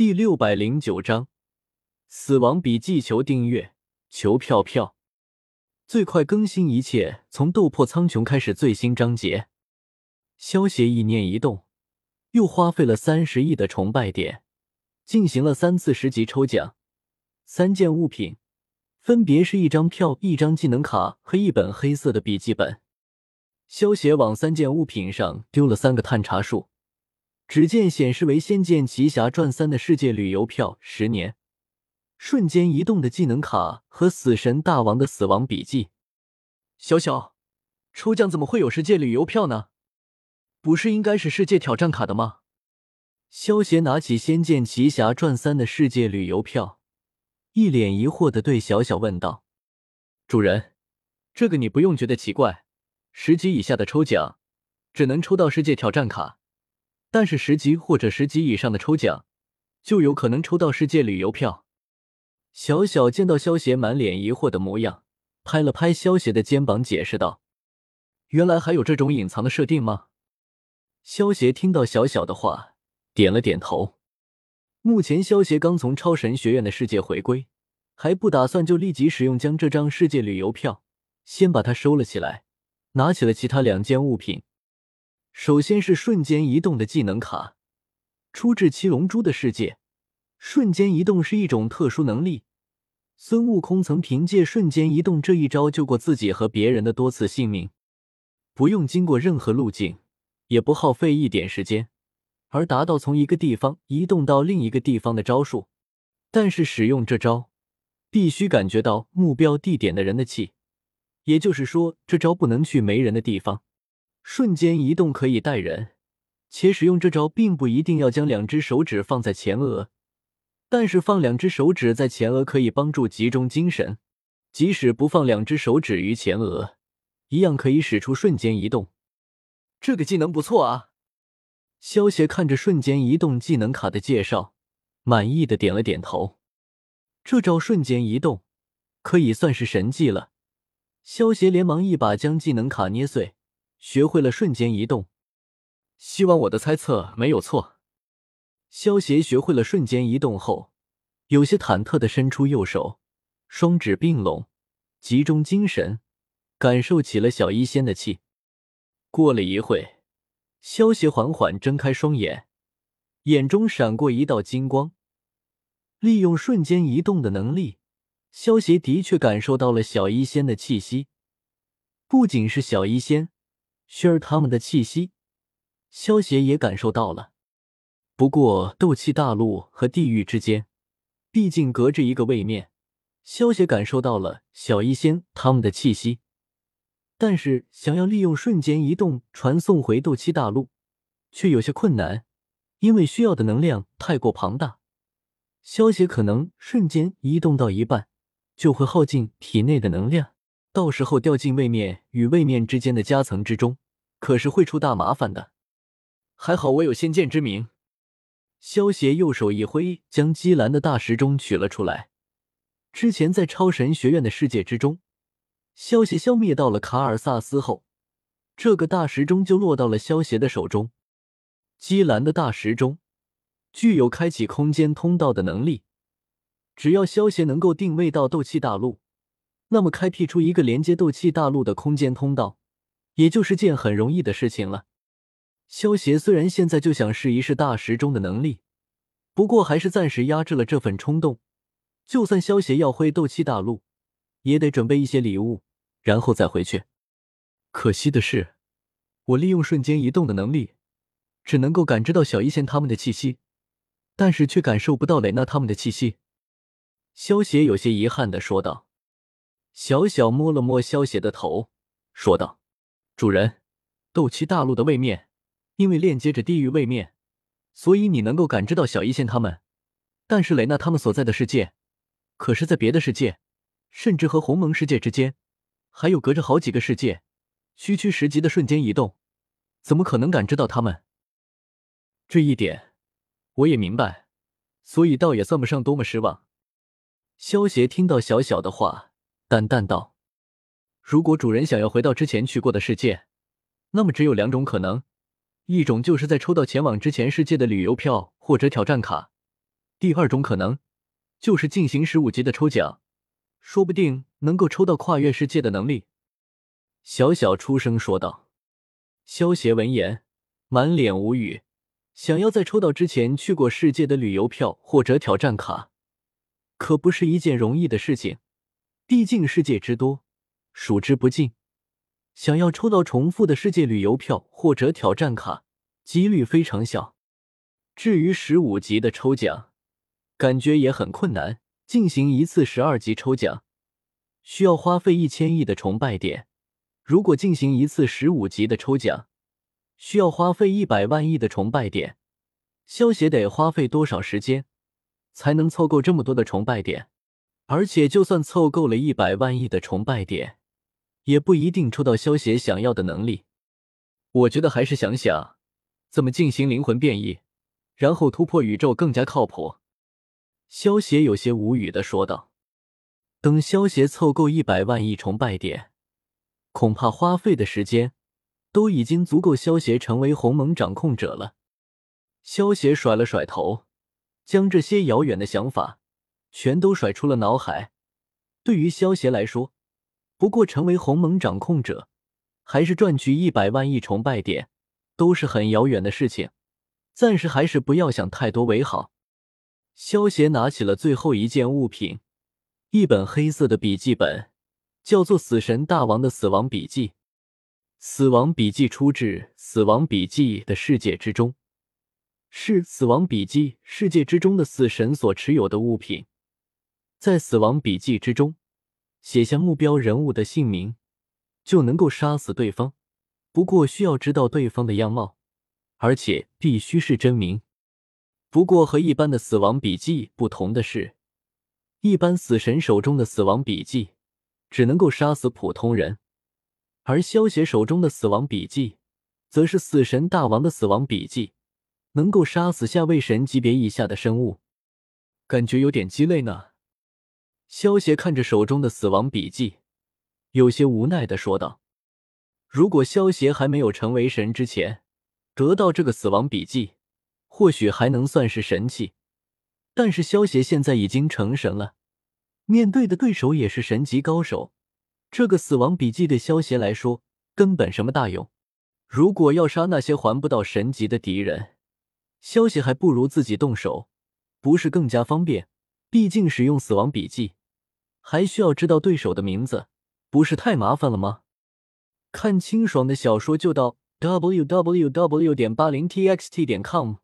第六百零九章，死亡笔记。求订阅，求票票，最快更新一切从斗破苍穹开始最新章节。萧协意念一动，又花费了三十亿的崇拜点，进行了三次十级抽奖，三件物品分别是一张票、一张技能卡和一本黑色的笔记本。萧协往三件物品上丢了三个探查术。只见显示为《仙剑奇侠传三》的世界旅游票十年，瞬间移动的技能卡和死神大王的死亡笔记。小小，抽奖怎么会有世界旅游票呢？不是应该是世界挑战卡的吗？萧协拿起《仙剑奇侠传三》的世界旅游票，一脸疑惑的对小小问道：“主人，这个你不用觉得奇怪，十级以下的抽奖只能抽到世界挑战卡。”但是十级或者十级以上的抽奖，就有可能抽到世界旅游票。小小见到萧协满脸疑惑的模样，拍了拍萧协的肩膀，解释道：“原来还有这种隐藏的设定吗？”萧协听到小小的话，点了点头。目前萧协刚从超神学院的世界回归，还不打算就立即使用，将这张世界旅游票先把它收了起来，拿起了其他两件物品。首先是瞬间移动的技能卡，出自七龙珠的世界。瞬间移动是一种特殊能力，孙悟空曾凭借瞬间移动这一招救过自己和别人的多次性命，不用经过任何路径，也不耗费一点时间，而达到从一个地方移动到另一个地方的招数。但是使用这招，必须感觉到目标地点的人的气，也就是说，这招不能去没人的地方。瞬间移动可以带人，且使用这招并不一定要将两只手指放在前额，但是放两只手指在前额可以帮助集中精神，即使不放两只手指于前额，一样可以使出瞬间移动。这个技能不错啊！萧协看着瞬间移动技能卡的介绍，满意的点了点头。这招瞬间移动可以算是神技了。萧协连忙一把将技能卡捏碎。学会了瞬间移动，希望我的猜测没有错。萧协学会了瞬间移动后，有些忐忑的伸出右手，双指并拢，集中精神，感受起了小医仙的气。过了一会，萧协缓缓睁开双眼，眼中闪过一道金光。利用瞬间移动的能力，萧协的确感受到了小医仙的气息，不仅是小医仙。薰儿他们的气息，萧协也感受到了。不过斗气大陆和地狱之间，毕竟隔着一个位面，萧协感受到了小医仙他们的气息，但是想要利用瞬间移动传送回斗气大陆，却有些困难，因为需要的能量太过庞大。萧协可能瞬间移动到一半，就会耗尽体内的能量。到时候掉进位面与位面之间的夹层之中，可是会出大麻烦的。还好我有先见之明。萧协右手一挥，将姬兰的大时钟取了出来。之前在超神学院的世界之中，萧协消灭到了卡尔萨斯后，这个大时钟就落到了萧协的手中。姬兰的大时钟具有开启空间通道的能力，只要萧协能够定位到斗气大陆。那么，开辟出一个连接斗气大陆的空间通道，也就是件很容易的事情了。萧协虽然现在就想试一试大时钟的能力，不过还是暂时压制了这份冲动。就算萧协要回斗气大陆，也得准备一些礼物，然后再回去。可惜的是，我利用瞬间移动的能力，只能够感知到小一仙他们的气息，但是却感受不到蕾娜他们的气息。萧协有些遗憾的说道。小小摸了摸萧邪的头，说道：“主人，斗气大陆的位面，因为链接着地狱位面，所以你能够感知到小一仙他们。但是雷娜他们所在的世界，可是在别的世界，甚至和鸿蒙世界之间，还有隔着好几个世界，区区十级的瞬间移动，怎么可能感知到他们？这一点我也明白，所以倒也算不上多么失望。”萧邪听到小小的话。淡淡道：“如果主人想要回到之前去过的世界，那么只有两种可能：一种就是在抽到前往之前世界的旅游票或者挑战卡；第二种可能就是进行十五级的抽奖，说不定能够抽到跨越世界的能力。小小出声说道。萧协闻言，满脸无语。想要在抽到之前去过世界的旅游票或者挑战卡，可不是一件容易的事情。毕竟世界之多，数之不尽。想要抽到重复的世界旅游票或者挑战卡，几率非常小。至于十五级的抽奖，感觉也很困难。进行一次十二级抽奖，需要花费一千亿的崇拜点；如果进行一次十五级的抽奖，需要花费一百万亿的崇拜点。萧协得花费多少时间才能凑够这么多的崇拜点？而且，就算凑够了一百万亿的崇拜点，也不一定抽到萧协想要的能力。我觉得还是想想怎么进行灵魂变异，然后突破宇宙更加靠谱。萧协有些无语的说道：“等萧协凑够一百万亿崇拜点，恐怕花费的时间都已经足够萧协成为鸿蒙掌控者了。”萧协甩了甩头，将这些遥远的想法全都甩出了脑海。对于萧协来说，不过成为鸿蒙掌控者，还是赚取一百万亿崇拜点，都是很遥远的事情，暂时还是不要想太多为好。萧协拿起了最后一件物品，一本黑色的笔记本，叫做《死神大王的死亡笔记》。《死亡笔记》出自《死亡笔记》的世界之中，是《死亡笔记》世界之中的死神所持有的物品。在《死亡笔记》之中，写下目标人物的姓名，就能够杀死对方。不过需要知道对方的样貌，而且必须是真名。不过和一般的死亡笔记不同的是，一般死神手中的死亡笔记只能够杀死普通人，而萧协手中的死亡笔记则是死神大王的死亡笔记，能够杀死下位神级别以下的生物。感觉有点鸡肋呢。萧协看着手中的死亡笔记，有些无奈的说道：“如果萧协还没有成为神之前，得到这个死亡笔记。”或许还能算是神器，但是萧协现在已经成神了，面对的对手也是神级高手，这个死亡笔记对萧协来说根本什么大用。如果要杀那些还不到神级的敌人，萧协还不如自己动手，不是更加方便？毕竟使用死亡笔记还需要知道对手的名字，不是太麻烦了吗？看清爽的小说就到 w w w. 点八零 t x t. 点 com。